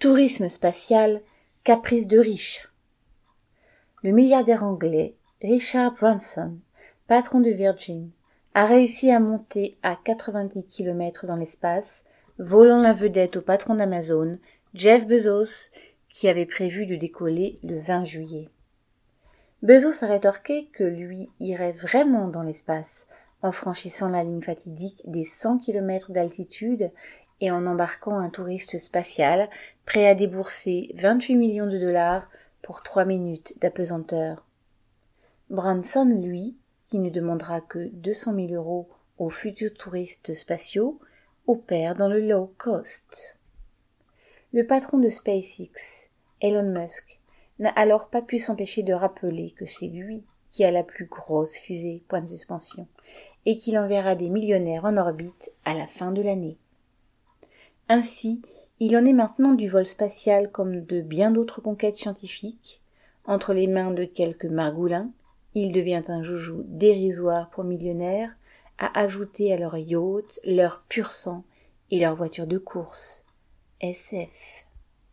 Tourisme spatial, caprice de riches. Le milliardaire anglais Richard Branson, patron de Virgin, a réussi à monter à 90 km dans l'espace, volant la vedette au patron d'Amazon, Jeff Bezos, qui avait prévu de décoller le 20 juillet. Bezos a rétorqué que lui irait vraiment dans l'espace, en franchissant la ligne fatidique des 100 km d'altitude et en embarquant un touriste spatial prêt à débourser 28 millions de dollars pour trois minutes d'apesanteur. Branson, lui, qui ne demandera que 200 000 euros aux futurs touristes spatiaux, opère dans le low cost. Le patron de SpaceX, Elon Musk, n'a alors pas pu s'empêcher de rappeler que c'est lui qui a la plus grosse fusée, point de suspension, et qu'il enverra des millionnaires en orbite à la fin de l'année. Ainsi, il en est maintenant du vol spatial comme de bien d'autres conquêtes scientifiques. Entre les mains de quelques margoulins, il devient un joujou dérisoire pour millionnaires, à ajouter à leur yacht, leur pur sang et leur voiture de course. SF.